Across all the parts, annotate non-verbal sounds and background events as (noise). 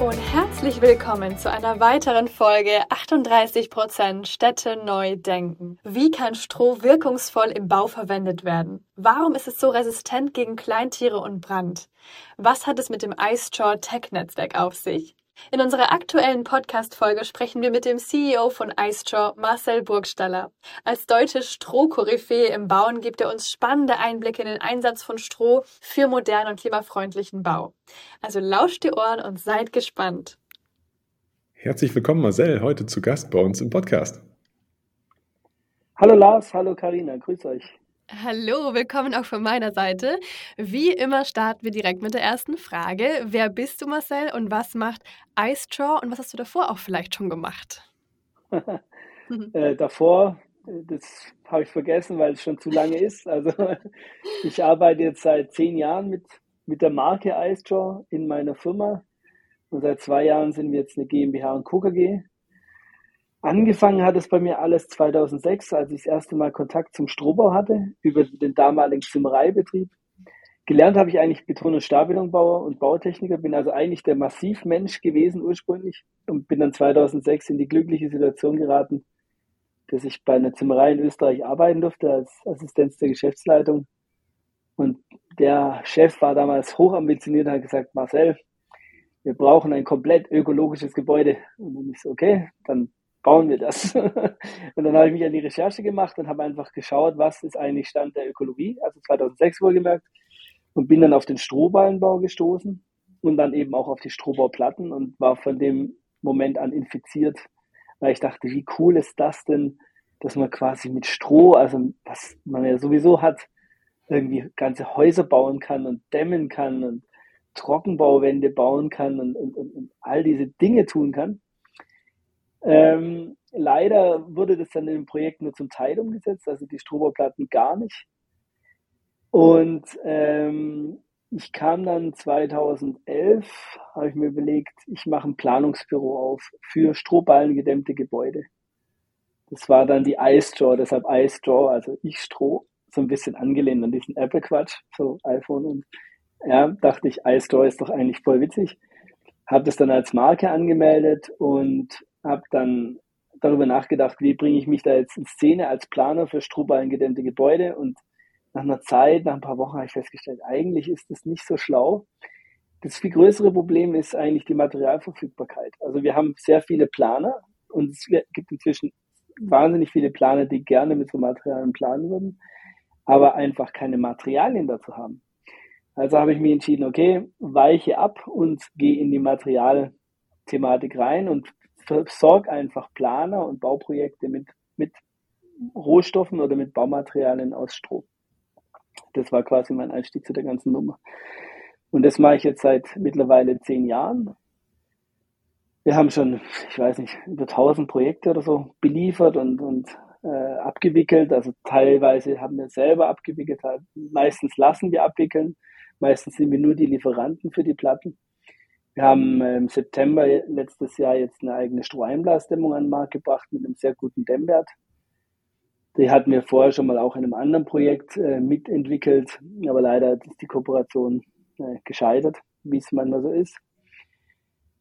Und herzlich willkommen zu einer weiteren Folge 38% Städte neu denken. Wie kann Stroh wirkungsvoll im Bau verwendet werden? Warum ist es so resistent gegen Kleintiere und Brand? Was hat es mit dem iStraw Tech Netzwerk auf sich? In unserer aktuellen Podcast-Folge sprechen wir mit dem CEO von iStraw, Marcel Burgstaller. Als deutsche Strohkoryphäe im Bauen gibt er uns spannende Einblicke in den Einsatz von Stroh für modernen und klimafreundlichen Bau. Also lauscht die Ohren und seid gespannt. Herzlich willkommen, Marcel, heute zu Gast bei uns im Podcast. Hallo Lars, hallo Karina, grüß euch. Hallo, willkommen auch von meiner Seite. Wie immer starten wir direkt mit der ersten Frage. Wer bist du, Marcel, und was macht iStraw und was hast du davor auch vielleicht schon gemacht? (laughs) äh, davor, das habe ich vergessen, weil es schon zu lange ist. Also (laughs) ich arbeite jetzt seit zehn Jahren mit, mit der Marke iStraw in meiner Firma. Und seit zwei Jahren sind wir jetzt eine GmbH und Co. Angefangen hat es bei mir alles 2006, als ich das erste Mal Kontakt zum Strohbau hatte, über den damaligen Zimmereibetrieb. Gelernt habe ich eigentlich Beton- und Stahlbetonbauer und Bautechniker, bin also eigentlich der Massivmensch gewesen ursprünglich und bin dann 2006 in die glückliche Situation geraten, dass ich bei einer Zimmerei in Österreich arbeiten durfte als Assistenz der Geschäftsleitung. Und der Chef war damals hochambitioniert und hat gesagt, Marcel, wir brauchen ein komplett ökologisches Gebäude. Und dann ich so, okay, dann bauen wir das. (laughs) und dann habe ich mich an die Recherche gemacht und habe einfach geschaut, was ist eigentlich Stand der Ökologie, also 2006 wohlgemerkt, und bin dann auf den Strohballenbau gestoßen und dann eben auch auf die Strohbauplatten und war von dem Moment an infiziert, weil ich dachte, wie cool ist das denn, dass man quasi mit Stroh, also was man ja sowieso hat, irgendwie ganze Häuser bauen kann und dämmen kann und Trockenbauwände bauen kann und, und, und, und all diese Dinge tun kann. Ähm, leider wurde das dann dem Projekt nur zum Teil umgesetzt, also die Strohbauplatten gar nicht. Und ähm, ich kam dann 2011, habe ich mir überlegt, ich mache ein Planungsbüro auf für strohballengedämmte Gebäude. Das war dann die iStraw, deshalb iStraw, also ich Stroh, so ein bisschen angelehnt an diesen Apple-Quatsch, so iPhone. Und ja, dachte ich, iStraw ist doch eigentlich voll witzig. Habe das dann als Marke angemeldet und habe dann darüber nachgedacht, wie bringe ich mich da jetzt in Szene als Planer für strohballengedämmte Gebäude und nach einer Zeit, nach ein paar Wochen habe ich festgestellt, eigentlich ist das nicht so schlau. Das viel größere Problem ist eigentlich die Materialverfügbarkeit. Also wir haben sehr viele Planer und es gibt inzwischen wahnsinnig viele Planer, die gerne mit so Materialien planen würden, aber einfach keine Materialien dazu haben. Also habe ich mich entschieden, okay, weiche ab und gehe in die Materialthematik rein und versorg einfach Planer und Bauprojekte mit, mit Rohstoffen oder mit Baumaterialien aus Stroh. Das war quasi mein Einstieg zu der ganzen Nummer. Und das mache ich jetzt seit mittlerweile zehn Jahren. Wir haben schon, ich weiß nicht, über 1000 Projekte oder so beliefert und, und äh, abgewickelt. Also teilweise haben wir selber abgewickelt, meistens lassen wir abwickeln. Meistens sind wir nur die Lieferanten für die Platten. Wir haben im September letztes Jahr jetzt eine eigene Stroheinblasdämmung an den Markt gebracht mit einem sehr guten Dämmwert. Die hatten wir vorher schon mal auch in einem anderen Projekt äh, mitentwickelt, aber leider ist die Kooperation äh, gescheitert, wie es manchmal so ist.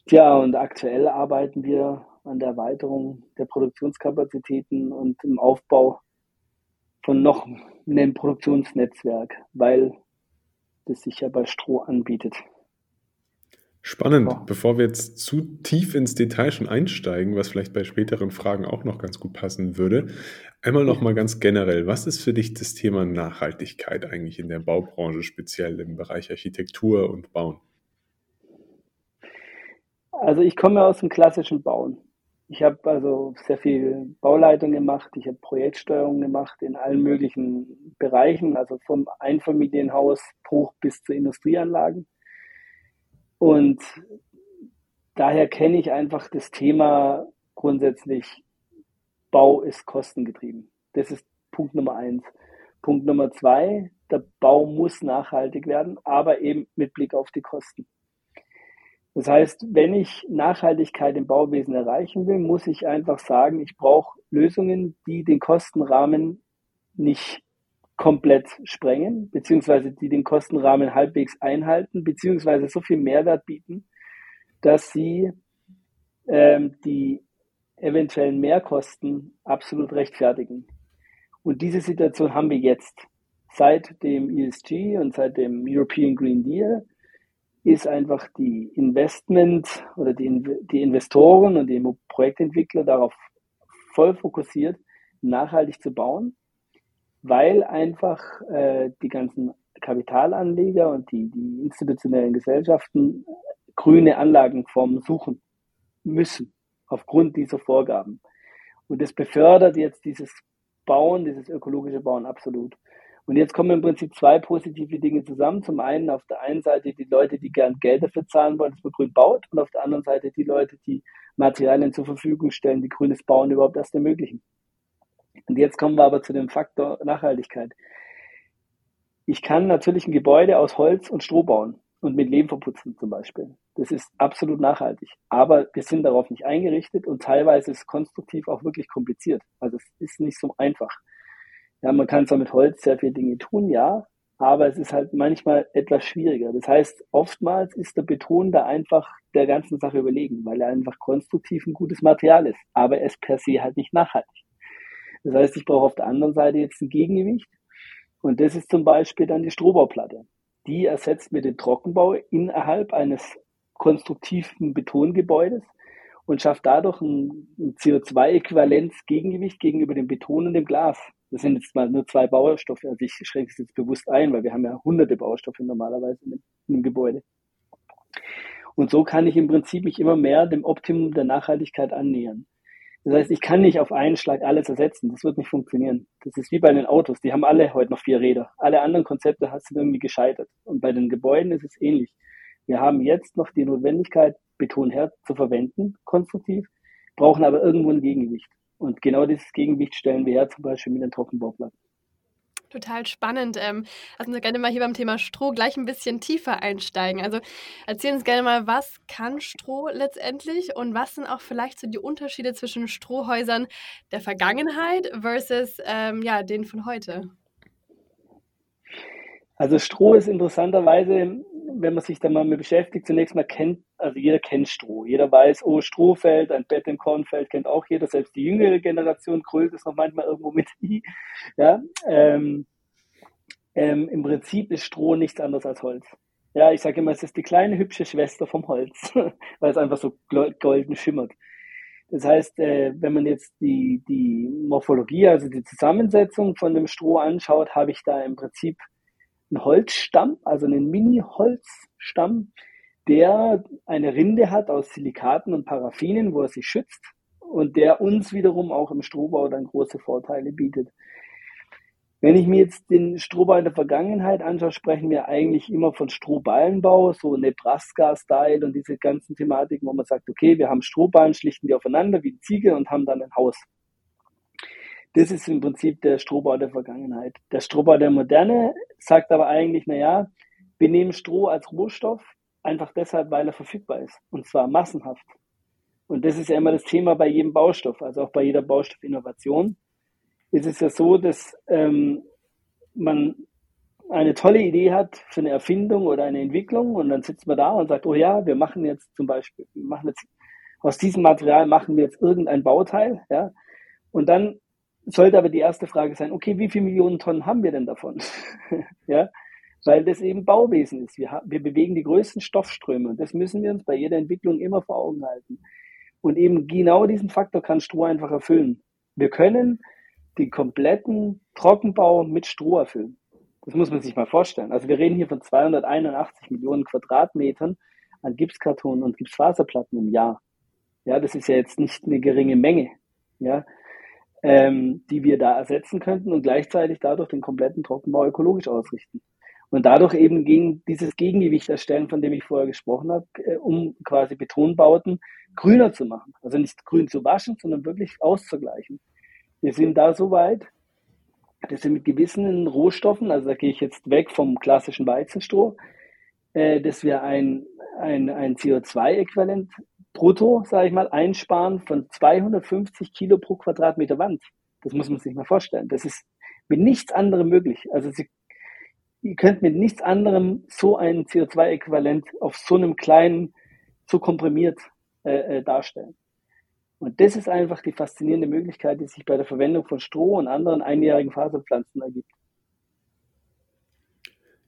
Tja, und aktuell arbeiten wir an der Erweiterung der Produktionskapazitäten und im Aufbau von noch einem Produktionsnetzwerk, weil das sich ja bei Stroh anbietet. Spannend. Ja. Bevor wir jetzt zu tief ins Detail schon einsteigen, was vielleicht bei späteren Fragen auch noch ganz gut passen würde, einmal noch mal ganz generell, was ist für dich das Thema Nachhaltigkeit eigentlich in der Baubranche, speziell im Bereich Architektur und Bauen? Also ich komme aus dem klassischen Bauen. Ich habe also sehr viel Bauleitung gemacht, ich habe Projektsteuerung gemacht in allen möglichen Bereichen, also vom Einfamilienhaus hoch bis zu Industrieanlagen. Und daher kenne ich einfach das Thema grundsätzlich, Bau ist kostengetrieben. Das ist Punkt Nummer eins. Punkt Nummer zwei, der Bau muss nachhaltig werden, aber eben mit Blick auf die Kosten. Das heißt, wenn ich Nachhaltigkeit im Bauwesen erreichen will, muss ich einfach sagen, ich brauche Lösungen, die den Kostenrahmen nicht komplett sprengen, beziehungsweise die den Kostenrahmen halbwegs einhalten, beziehungsweise so viel Mehrwert bieten, dass sie ähm, die eventuellen Mehrkosten absolut rechtfertigen. Und diese Situation haben wir jetzt. Seit dem ESG und seit dem European Green Deal ist einfach die Investment oder die, die Investoren und die Projektentwickler darauf voll fokussiert, nachhaltig zu bauen, weil einfach äh, die ganzen Kapitalanleger und die, die institutionellen Gesellschaften grüne Anlagenformen suchen müssen aufgrund dieser Vorgaben. Und das befördert jetzt dieses Bauen, dieses ökologische Bauen absolut. Und jetzt kommen im Prinzip zwei positive Dinge zusammen. Zum einen auf der einen Seite die Leute, die gern Geld dafür zahlen wollen, dass man grün baut, und auf der anderen Seite die Leute, die Materialien zur Verfügung stellen, die grünes Bauen überhaupt erst ermöglichen. Und jetzt kommen wir aber zu dem Faktor Nachhaltigkeit. Ich kann natürlich ein Gebäude aus Holz und Stroh bauen und mit Lehm verputzen zum Beispiel. Das ist absolut nachhaltig. Aber wir sind darauf nicht eingerichtet und teilweise ist konstruktiv auch wirklich kompliziert. Also es ist nicht so einfach. Ja, man kann zwar mit Holz sehr viele Dinge tun, ja, aber es ist halt manchmal etwas schwieriger. Das heißt, oftmals ist der Beton da einfach der ganzen Sache überlegen, weil er einfach konstruktiv ein gutes Material ist, aber es per se halt nicht nachhaltig. Das heißt, ich brauche auf der anderen Seite jetzt ein Gegengewicht und das ist zum Beispiel dann die Strohbauplatte. Die ersetzt mir den Trockenbau innerhalb eines konstruktiven Betongebäudes und schafft dadurch ein, ein CO2-Äquivalenz-Gegengewicht gegenüber dem Beton und dem Glas. Das sind jetzt mal nur zwei Baustoffe. Also ich schränke es jetzt bewusst ein, weil wir haben ja hunderte Baustoffe normalerweise in einem Gebäude. Und so kann ich im Prinzip mich immer mehr dem Optimum der Nachhaltigkeit annähern. Das heißt, ich kann nicht auf einen Schlag alles ersetzen. Das wird nicht funktionieren. Das ist wie bei den Autos. Die haben alle heute noch vier Räder. Alle anderen Konzepte sind irgendwie gescheitert. Und bei den Gebäuden ist es ähnlich. Wir haben jetzt noch die Notwendigkeit, Betonherd zu verwenden, konstruktiv, brauchen aber irgendwo ein Gegengewicht. Und genau dieses Gegengewicht stellen wir her, zum Beispiel mit den Trockenbauplatten. Total spannend. Ähm, lassen Sie gerne mal hier beim Thema Stroh gleich ein bisschen tiefer einsteigen. Also erzählen Sie gerne mal, was kann Stroh letztendlich und was sind auch vielleicht so die Unterschiede zwischen Strohhäusern der Vergangenheit versus ähm, ja, denen von heute? Also Stroh ist interessanterweise wenn man sich da mal mit beschäftigt, zunächst mal kennt, also jeder kennt Stroh. Jeder weiß, oh, Strohfeld, ein Bett im Kornfeld kennt auch jeder, selbst die jüngere Generation krölt es noch manchmal irgendwo mit. (laughs) ja, ähm, ähm, Im Prinzip ist Stroh nichts anderes als Holz. Ja, ich sage immer, es ist die kleine hübsche Schwester vom Holz, (laughs) weil es einfach so golden schimmert. Das heißt, äh, wenn man jetzt die, die Morphologie, also die Zusammensetzung von dem Stroh anschaut, habe ich da im Prinzip einen Holzstamm, also einen Mini-Holzstamm, der eine Rinde hat aus Silikaten und Paraffinen, wo er sich schützt und der uns wiederum auch im Strohbau dann große Vorteile bietet. Wenn ich mir jetzt den Strohbau in der Vergangenheit anschaue, sprechen wir eigentlich immer von Strohballenbau, so Nebraska-Style und diese ganzen Thematiken, wo man sagt, okay, wir haben Strohballen, schlichten die aufeinander wie Ziegel und haben dann ein Haus. Das ist im Prinzip der Strohbau der Vergangenheit. Der Strohbau der Moderne sagt aber eigentlich, naja, wir nehmen Stroh als Rohstoff einfach deshalb, weil er verfügbar ist. Und zwar massenhaft. Und das ist ja immer das Thema bei jedem Baustoff, also auch bei jeder Baustoffinnovation. Ist es ja so, dass ähm, man eine tolle Idee hat für eine Erfindung oder eine Entwicklung und dann sitzt man da und sagt, oh ja, wir machen jetzt zum Beispiel, wir machen jetzt aus diesem Material machen wir jetzt irgendein Bauteil, ja, und dann sollte aber die erste Frage sein, okay, wie viele Millionen Tonnen haben wir denn davon? (laughs) ja, weil das eben Bauwesen ist. Wir, wir bewegen die größten Stoffströme und das müssen wir uns bei jeder Entwicklung immer vor Augen halten. Und eben genau diesen Faktor kann Stroh einfach erfüllen. Wir können den kompletten Trockenbau mit Stroh erfüllen. Das muss man sich mal vorstellen. Also wir reden hier von 281 Millionen Quadratmetern an Gipskarton und Gipsfaserplatten im Jahr. Ja, das ist ja jetzt nicht eine geringe Menge. Ja, ähm, die wir da ersetzen könnten und gleichzeitig dadurch den kompletten Trockenbau ökologisch ausrichten. Und dadurch eben gegen dieses Gegengewicht erstellen, von dem ich vorher gesprochen habe, äh, um quasi Betonbauten grüner zu machen. Also nicht grün zu waschen, sondern wirklich auszugleichen. Wir sind da so weit, dass wir mit gewissen Rohstoffen, also da gehe ich jetzt weg vom klassischen Weizenstroh, äh, dass wir ein, ein, ein CO2-Äquivalent brutto, sage ich mal, einsparen von 250 Kilo pro Quadratmeter Wand. Das muss man sich mal vorstellen. Das ist mit nichts anderem möglich. Also Sie, ihr könnt mit nichts anderem so ein CO2-Äquivalent auf so einem kleinen, so komprimiert äh, äh, darstellen. Und das ist einfach die faszinierende Möglichkeit, die sich bei der Verwendung von Stroh und anderen einjährigen Faserpflanzen ergibt.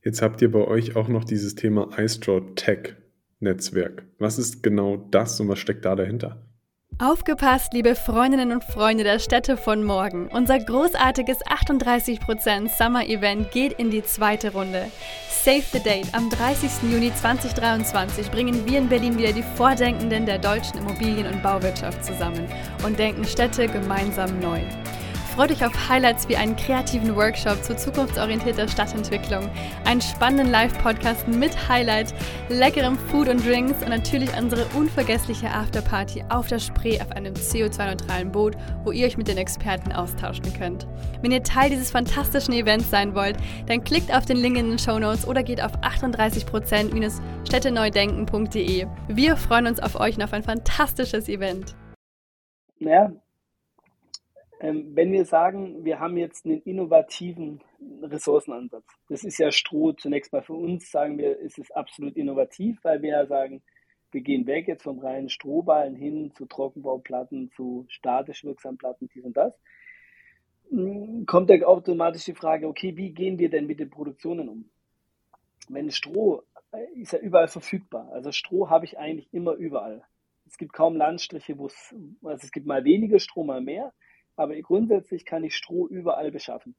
Jetzt habt ihr bei euch auch noch dieses Thema iStraw Tech Netzwerk. Was ist genau das und was steckt da dahinter? Aufgepasst, liebe Freundinnen und Freunde der Städte von morgen. Unser großartiges 38% Summer Event geht in die zweite Runde. Save the Date. Am 30. Juni 2023 bringen wir in Berlin wieder die Vordenkenden der deutschen Immobilien- und Bauwirtschaft zusammen und denken Städte gemeinsam neu. Freut euch auf Highlights wie einen kreativen Workshop zur zukunftsorientierter Stadtentwicklung, einen spannenden Live-Podcast mit Highlight, leckerem Food und Drinks und natürlich unsere unvergessliche Afterparty auf der Spree auf einem CO2-neutralen Boot, wo ihr euch mit den Experten austauschen könnt. Wenn ihr Teil dieses fantastischen Events sein wollt, dann klickt auf den Link in den Show Notes oder geht auf 38%-städteneudenken.de. Wir freuen uns auf euch und auf ein fantastisches Event. Ja, wenn wir sagen, wir haben jetzt einen innovativen Ressourcenansatz, das ist ja Stroh zunächst mal für uns, sagen wir, ist es absolut innovativ, weil wir ja sagen, wir gehen weg jetzt vom reinen Strohballen hin zu Trockenbauplatten, zu statisch wirksamen Platten, dies und das. Hm, kommt ja automatisch die Frage, okay, wie gehen wir denn mit den Produktionen um? Wenn Stroh äh, ist ja überall verfügbar. Also Stroh habe ich eigentlich immer überall. Es gibt kaum Landstriche, wo es, also es gibt mal weniger Stroh, mal mehr aber grundsätzlich kann ich Stroh überall beschaffen.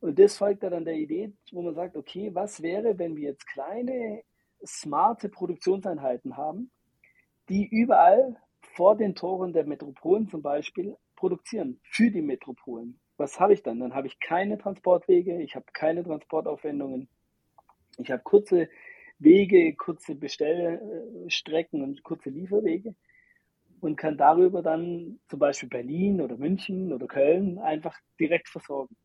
Und das folgt dann der Idee, wo man sagt, okay, was wäre, wenn wir jetzt kleine, smarte Produktionseinheiten haben, die überall vor den Toren der Metropolen zum Beispiel produzieren, für die Metropolen. Was habe ich dann? Dann habe ich keine Transportwege, ich habe keine Transportaufwendungen, ich habe kurze Wege, kurze Bestellstrecken und kurze Lieferwege und kann darüber dann zum Beispiel Berlin oder München oder Köln einfach direkt versorgen.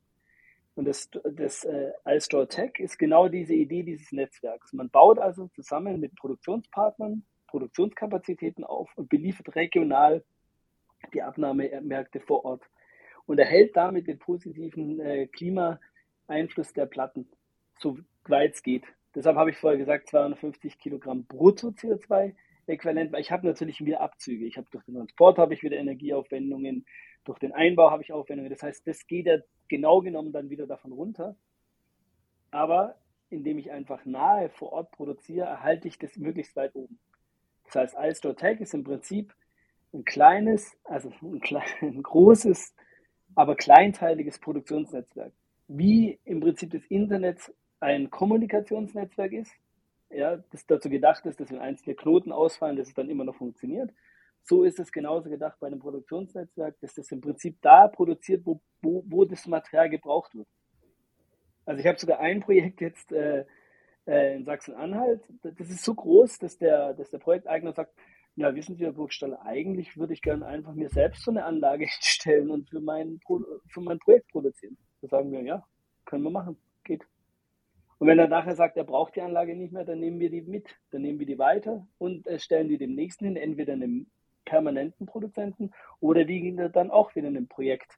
Und das, das äh, iStore Tech ist genau diese Idee dieses Netzwerks. Man baut also zusammen mit Produktionspartnern Produktionskapazitäten auf und beliefert regional die Abnahmemärkte vor Ort und erhält damit den positiven äh, Klimaeinfluss der Platten, so weit es geht. Deshalb habe ich vorher gesagt, 250 Kilogramm Brutto CO2 äquivalent, weil ich habe natürlich wieder Abzüge. Ich habe durch den Transport habe ich wieder Energieaufwendungen, durch den Einbau habe ich Aufwendungen. Das heißt, das geht ja genau genommen dann wieder davon runter. Aber indem ich einfach nahe vor Ort produziere, erhalte ich das möglichst weit oben. Das heißt, iStore Tech ist im Prinzip ein kleines, also ein, klein, (laughs) ein großes, aber kleinteiliges Produktionsnetzwerk. Wie im Prinzip das Internet ein Kommunikationsnetzwerk ist, ja, das dazu gedacht ist, dass wenn einzelne Knoten ausfallen, dass es dann immer noch funktioniert. So ist es genauso gedacht bei einem Produktionsnetzwerk, dass das im Prinzip da produziert, wo, wo, wo das Material gebraucht wird. Also ich habe sogar ein Projekt jetzt äh, äh, in Sachsen-Anhalt, das ist so groß, dass der, dass der Projekteigner sagt, ja, wissen Sie, Herr Burgstaller, eigentlich würde ich gerne einfach mir selbst so eine Anlage (laughs) hinstellen und für mein, für mein Projekt produzieren. Da sagen wir, ja, können wir machen, geht. Und wenn er nachher sagt, er braucht die Anlage nicht mehr, dann nehmen wir die mit, dann nehmen wir die weiter und äh, stellen die dem nächsten hin, entweder einem permanenten Produzenten oder die gehen dann auch wieder in ein Projekt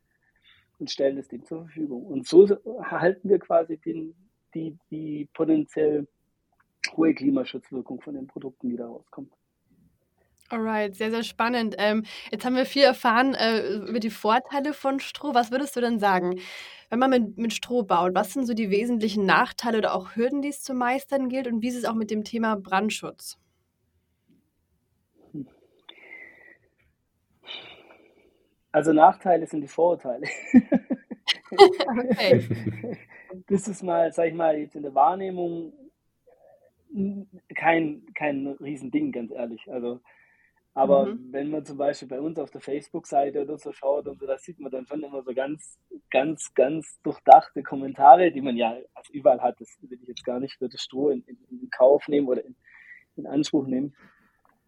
und stellen es dem zur Verfügung. Und so erhalten wir quasi den, die, die potenziell hohe Klimaschutzwirkung von den Produkten, die da rauskommt. Alright, sehr, sehr spannend. Ähm, jetzt haben wir viel erfahren äh, über die Vorteile von Stroh. Was würdest du denn sagen? Wenn man mit, mit Stroh baut, was sind so die wesentlichen Nachteile oder auch Hürden, die es zu meistern gilt? Und wie ist es auch mit dem Thema Brandschutz? Also Nachteile sind die Vorurteile. okay. (laughs) Das ist mal, sag ich mal, jetzt in der Wahrnehmung kein, kein Riesending, ganz ehrlich. Also aber mhm. wenn man zum Beispiel bei uns auf der Facebook-Seite oder so schaut und so, da sieht man dann schon immer so ganz, ganz, ganz durchdachte Kommentare, die man ja also überall hat. Das will ich jetzt gar nicht für das Stroh in, in, in Kauf nehmen oder in, in Anspruch nehmen.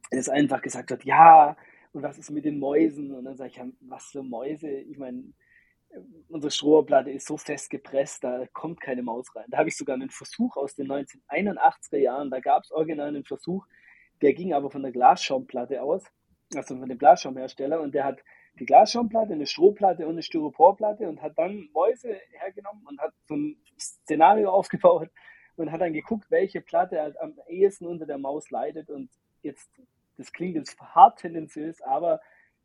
Es einfach gesagt wird, ja, und was ist mit den Mäusen? Und dann sage ich, ja, was für Mäuse? Ich meine, unsere Strohplatte ist so fest gepresst, da kommt keine Maus rein. Da habe ich sogar einen Versuch aus den 1981er Jahren, da gab es original einen Versuch, der ging aber von der Glasschaumplatte aus, also von dem Glasschaumhersteller, und der hat die Glasschaumplatte, eine Strohplatte und eine Styroporplatte und hat dann Mäuse hergenommen und hat so ein Szenario (laughs) aufgebaut und hat dann geguckt, welche Platte halt am ehesten unter der Maus leidet. Und jetzt, das klingt jetzt hart tendenziös, aber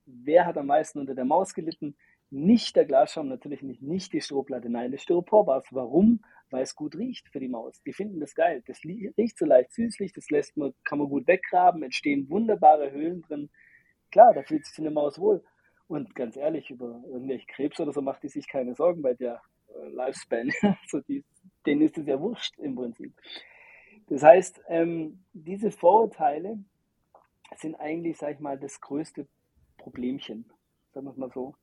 wer hat am meisten unter der Maus gelitten? Nicht der Glasschaum, natürlich nicht, nicht die Strohplatte, nein, das Styroporwas. Warum? Weil es gut riecht für die Maus. Die finden das geil. Das riecht so leicht süßlich, das lässt man, kann man gut weggraben, entstehen wunderbare Höhlen drin. Klar, da fühlt sich eine Maus wohl. Und ganz ehrlich, über irgendwelche Krebs oder so macht die sich keine Sorgen bei der äh, Lifespan. (laughs) also die, denen ist es ja wurscht im Prinzip. Das heißt, ähm, diese Vorurteile sind eigentlich, sag ich mal, das größte Problemchen, sagen wir es mal so.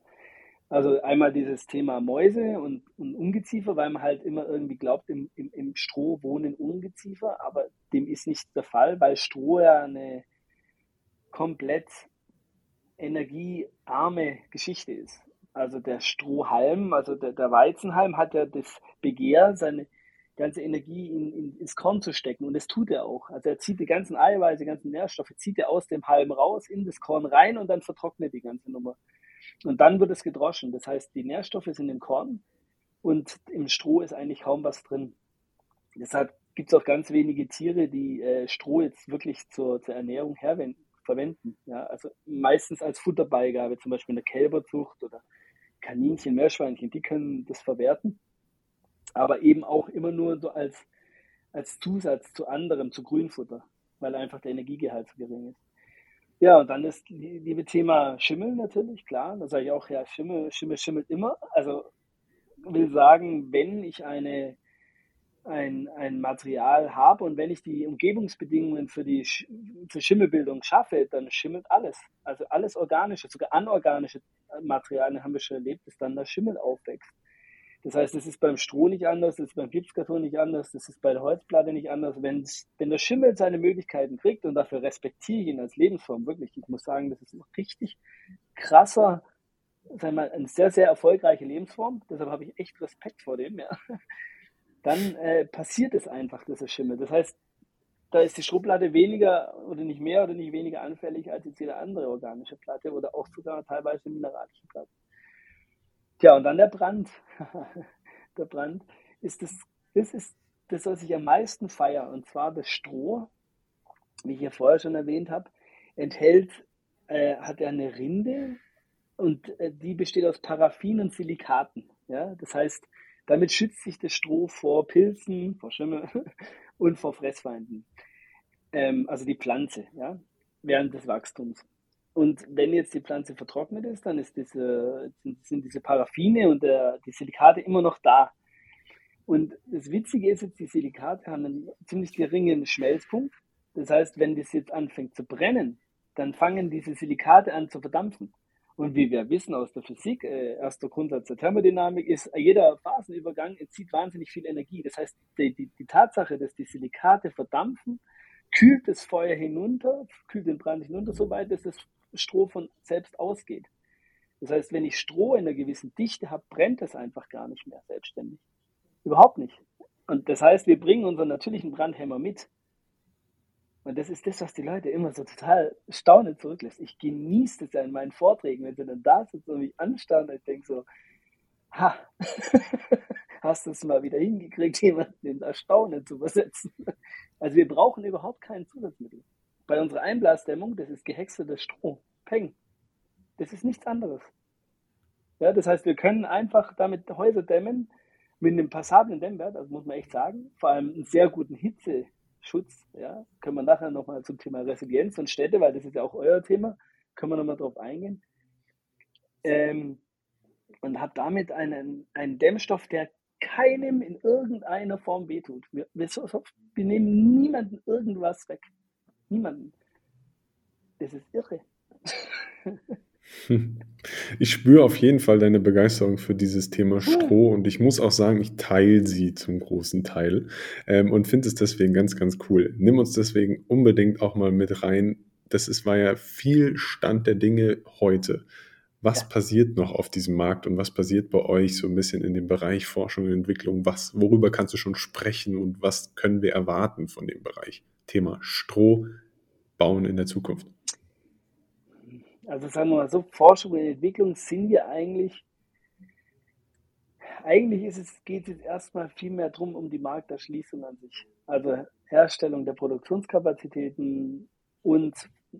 Also einmal dieses Thema Mäuse und, und, Ungeziefer, weil man halt immer irgendwie glaubt, im, im, im, Stroh wohnen Ungeziefer, aber dem ist nicht der Fall, weil Stroh ja eine komplett energiearme Geschichte ist. Also der Strohhalm, also der, der Weizenhalm hat ja das Begehr, seine ganze Energie in, in, ins Korn zu stecken. Und das tut er auch. Also er zieht die ganzen Eiweiße, die ganzen Nährstoffe, zieht er aus dem Halm raus, in das Korn rein und dann vertrocknet die ganze Nummer. Und dann wird es gedroschen. Das heißt, die Nährstoffe sind im Korn und im Stroh ist eigentlich kaum was drin. Deshalb gibt es auch ganz wenige Tiere, die äh, Stroh jetzt wirklich zur, zur Ernährung verwenden. Ja, also meistens als Futterbeigabe, zum Beispiel in der Kälberzucht oder Kaninchen, Meerschweinchen, die können das verwerten. Aber eben auch immer nur so als, als Zusatz zu anderem, zu Grünfutter, weil einfach der Energiegehalt zu gering ist. Ja, und dann ist liebe Thema Schimmel natürlich, klar. Da sage ich auch, ja, Schimmel, Schimmel schimmelt immer. Also will sagen, wenn ich eine ein, ein Material habe und wenn ich die Umgebungsbedingungen für die für Schimmelbildung schaffe, dann schimmelt alles. Also alles organische, sogar anorganische Materialien haben wir schon erlebt, dass dann der Schimmel aufwächst. Das heißt, das ist beim Stroh nicht anders, das ist beim Gipskarton nicht anders, das ist bei der Holzplatte nicht anders. Wenn's, wenn der Schimmel seine Möglichkeiten kriegt und dafür respektiere ich ihn als Lebensform, wirklich, ich muss sagen, das ist ein richtig krasser, sagen wir mal, eine sehr, sehr erfolgreiche Lebensform. Deshalb habe ich echt Respekt vor dem, ja (laughs) dann äh, passiert es einfach, dass es schimmelt. Das heißt, da ist die Strohplatte weniger oder nicht mehr oder nicht weniger anfällig als jetzt jede andere organische Platte oder auch sogar teilweise mineralische Platte. Tja, und dann der Brand. (laughs) der Brand ist das, das ist das, was ich am meisten feiere, und zwar das Stroh, wie ich ja vorher schon erwähnt habe, enthält, äh, hat er eine Rinde und äh, die besteht aus Paraffin und Silikaten. Ja? Das heißt, damit schützt sich das Stroh vor Pilzen, vor Schimmel (laughs) und vor Fressfeinden. Ähm, also die Pflanze, ja, während des Wachstums. Und wenn jetzt die Pflanze vertrocknet ist, dann ist diese, sind diese Paraffine und der, die Silikate immer noch da. Und das Witzige ist jetzt, die Silikate haben einen ziemlich geringen Schmelzpunkt. Das heißt, wenn das jetzt anfängt zu brennen, dann fangen diese Silikate an zu verdampfen. Und wie wir wissen aus der Physik, äh, erster Grundsatz der Thermodynamik, ist jeder Phasenübergang entzieht wahnsinnig viel Energie. Das heißt, die, die, die Tatsache, dass die Silikate verdampfen, kühlt das Feuer hinunter, kühlt den Brand hinunter, so weit, dass das Stroh von selbst ausgeht. Das heißt, wenn ich Stroh in einer gewissen Dichte habe, brennt es einfach gar nicht mehr selbstständig. Überhaupt nicht. Und das heißt, wir bringen unseren natürlichen Brandhemmer mit. Und das ist das, was die Leute immer so total staunend zurücklässt. Ich genieße das ja in meinen Vorträgen, wenn sie dann da sitzen und mich anstarren und ich denke so, ha, (laughs) hast du es mal wieder hingekriegt, (laughs) jemanden in Erstaunen zu übersetzen. Also wir brauchen überhaupt kein Zusatzmittel. Bei unserer Einblasdämmung, das ist gehäckseltes Stroh, Peng. Das ist nichts anderes. Ja, das heißt, wir können einfach damit Häuser dämmen mit einem passablen Dämmwert, also muss man echt sagen, vor allem einen sehr guten Hitze, Schutz, ja, können wir nachher nochmal zum Thema Resilienz und Städte, weil das ist ja auch euer Thema, können wir nochmal drauf eingehen. Ähm, und habe damit einen, einen Dämmstoff, der keinem in irgendeiner Form wehtut. Wir, wir, wir nehmen niemanden irgendwas weg. Niemanden. Das ist irre. (laughs) Ich spüre auf jeden Fall deine Begeisterung für dieses Thema Stroh und ich muss auch sagen, ich teile sie zum großen Teil ähm, und finde es deswegen ganz, ganz cool. Nimm uns deswegen unbedingt auch mal mit rein. Das ist, war ja viel Stand der Dinge heute. Was ja. passiert noch auf diesem Markt und was passiert bei euch so ein bisschen in dem Bereich Forschung und Entwicklung? Was, worüber kannst du schon sprechen und was können wir erwarten von dem Bereich? Thema Stroh bauen in der Zukunft. Also sagen wir mal so, Forschung und Entwicklung sind wir eigentlich, eigentlich ist es, geht es erstmal viel mehr darum, um die Markterschließung an sich. Also Herstellung der Produktionskapazitäten und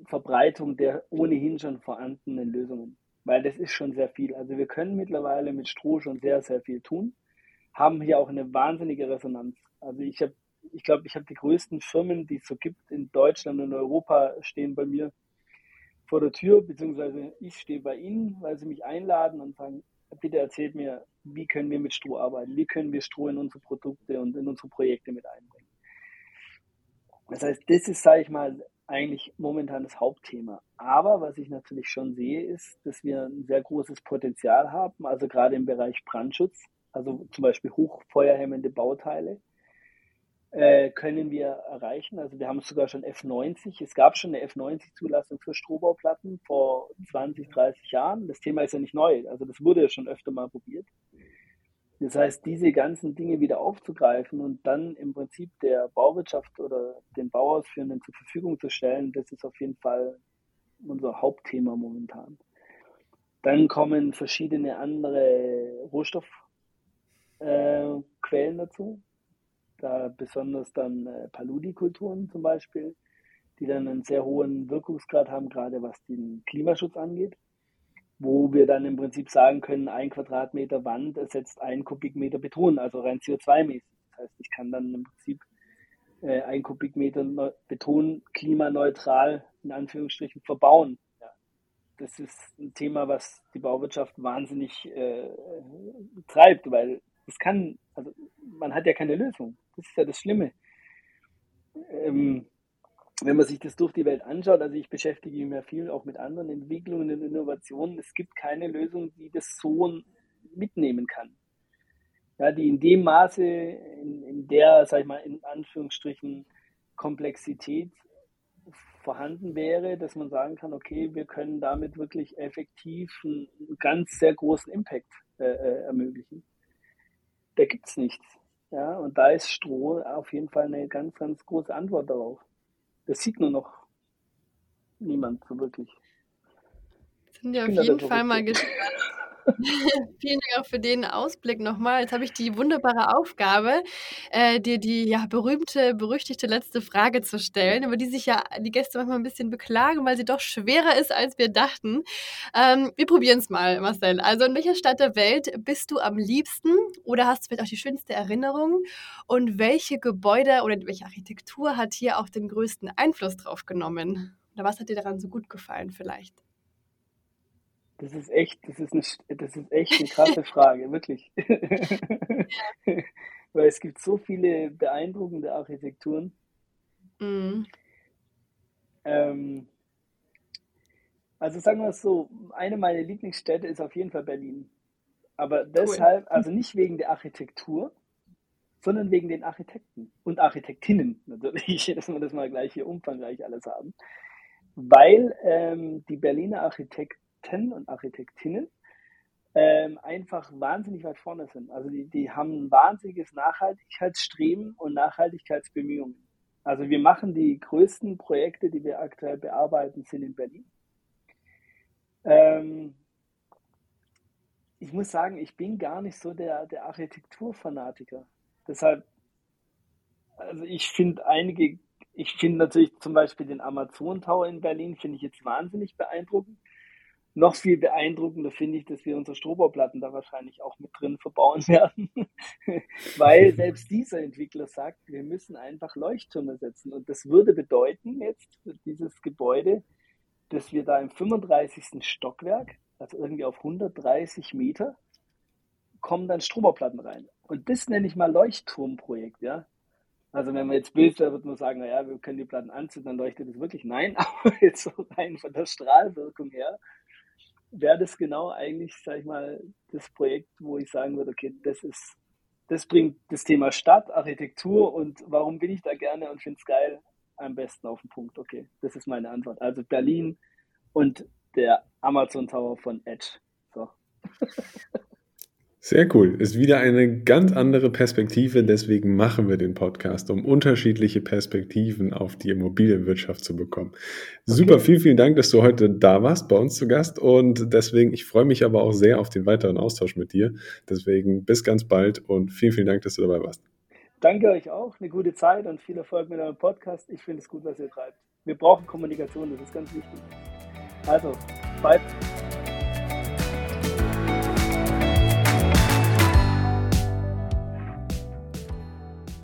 Verbreitung der ohnehin schon vorhandenen Lösungen weil das ist schon sehr viel. Also wir können mittlerweile mit Stroh schon sehr, sehr viel tun, haben hier auch eine wahnsinnige Resonanz. Also ich habe, ich glaube, ich habe die größten Firmen, die es so gibt in Deutschland und Europa, stehen bei mir vor der Tür, beziehungsweise ich stehe bei ihnen, weil sie mich einladen und sagen, bitte erzählt mir, wie können wir mit Stroh arbeiten, wie können wir Stroh in unsere Produkte und in unsere Projekte mit einbringen. Das heißt, das ist, sage ich mal, eigentlich momentan das Hauptthema. Aber was ich natürlich schon sehe, ist, dass wir ein sehr großes Potenzial haben, also gerade im Bereich Brandschutz, also zum Beispiel hochfeuerhemmende Bauteile, äh, können wir erreichen. Also wir haben sogar schon F90. Es gab schon eine F90-Zulassung für Strohbauplatten vor 20, 30 Jahren. Das Thema ist ja nicht neu. Also das wurde ja schon öfter mal probiert. Das heißt, diese ganzen Dinge wieder aufzugreifen und dann im Prinzip der Bauwirtschaft oder den Bauausführenden zur Verfügung zu stellen, das ist auf jeden Fall unser Hauptthema momentan. Dann kommen verschiedene andere Rohstoffquellen äh, dazu, da besonders dann äh, Paludikulturen zum Beispiel, die dann einen sehr hohen Wirkungsgrad haben, gerade was den Klimaschutz angeht wo wir dann im Prinzip sagen können, ein Quadratmeter Wand ersetzt ein Kubikmeter Beton, also rein CO2-mäßig. Das heißt, ich kann dann im Prinzip äh, ein Kubikmeter Beton klimaneutral in Anführungsstrichen verbauen. Ja. Das ist ein Thema, was die Bauwirtschaft wahnsinnig äh, treibt, weil es kann, also man hat ja keine Lösung. Das ist ja das Schlimme. Ähm, wenn man sich das durch die Welt anschaut, also ich beschäftige mich ja viel auch mit anderen Entwicklungen und Innovationen, es gibt keine Lösung, die das so mitnehmen kann. Ja, die in dem Maße, in, in der, sag ich mal, in Anführungsstrichen Komplexität vorhanden wäre, dass man sagen kann, okay, wir können damit wirklich effektiv einen ganz sehr großen Impact äh, äh ermöglichen. Da gibt es nichts. Ja, und da ist Stroh auf jeden Fall eine ganz, ganz große Antwort darauf. Das sieht nur noch niemand so wirklich. Sind wir auf jeden Fall mal gespannt. (laughs) Vielen Dank auch für den Ausblick nochmal. Jetzt habe ich die wunderbare Aufgabe, äh, dir die ja, berühmte, berüchtigte letzte Frage zu stellen, über die sich ja die Gäste manchmal ein bisschen beklagen, weil sie doch schwerer ist, als wir dachten. Ähm, wir probieren es mal, Marcel. Also in welcher Stadt der Welt bist du am liebsten oder hast du vielleicht auch die schönste Erinnerung? Und welche Gebäude oder welche Architektur hat hier auch den größten Einfluss drauf genommen? Oder was hat dir daran so gut gefallen vielleicht? Das ist echt, das ist eine, das ist echt eine krasse Frage, wirklich. (laughs) Weil es gibt so viele beeindruckende Architekturen. Mhm. Ähm, also sagen wir es so, eine meiner Lieblingsstädte ist auf jeden Fall Berlin. Aber deshalb, cool. also nicht wegen der Architektur, sondern wegen den Architekten und Architektinnen natürlich, (laughs) dass wir das mal gleich hier umfangreich alles haben. Weil ähm, die Berliner Architekten Architekten und Architektinnen ähm, einfach wahnsinnig weit vorne sind. Also die, die haben ein wahnsinniges Nachhaltigkeitsstreben und Nachhaltigkeitsbemühungen. Also wir machen die größten Projekte, die wir aktuell bearbeiten, sind in Berlin. Ähm, ich muss sagen, ich bin gar nicht so der, der Architekturfanatiker. Deshalb, also ich finde einige, ich finde natürlich zum Beispiel den Amazon Tower in Berlin, finde ich jetzt wahnsinnig beeindruckend. Noch viel beeindruckender finde ich, dass wir unsere Strohbauplatten da wahrscheinlich auch mit drin verbauen werden, (laughs) weil selbst dieser Entwickler sagt, wir müssen einfach Leuchttürme setzen. Und das würde bedeuten jetzt für dieses Gebäude, dass wir da im 35. Stockwerk, also irgendwie auf 130 Meter, kommen dann Strohbauplatten rein. Und das nenne ich mal Leuchtturmprojekt, ja. Also wenn man jetzt Bild wäre, würde man sagen, naja, wir können die Platten anziehen, dann leuchtet es wirklich. Nein, (laughs) aber jetzt so rein von der Strahlwirkung her wäre das genau eigentlich, sag ich mal, das Projekt, wo ich sagen würde, okay, das ist, das bringt das Thema Stadt, Architektur und warum bin ich da gerne und finde es geil am besten auf den Punkt. Okay, das ist meine Antwort. Also Berlin und der Amazon Tower von Edge. So. (laughs) Sehr cool. Ist wieder eine ganz andere Perspektive. Deswegen machen wir den Podcast, um unterschiedliche Perspektiven auf die Immobilienwirtschaft zu bekommen. Super, okay. vielen, vielen Dank, dass du heute da warst, bei uns zu Gast. Und deswegen, ich freue mich aber auch sehr auf den weiteren Austausch mit dir. Deswegen bis ganz bald und vielen, vielen Dank, dass du dabei warst. Danke euch auch. Eine gute Zeit und viel Erfolg mit eurem Podcast. Ich finde es gut, was ihr treibt. Wir brauchen Kommunikation, das ist ganz wichtig. Also, bye.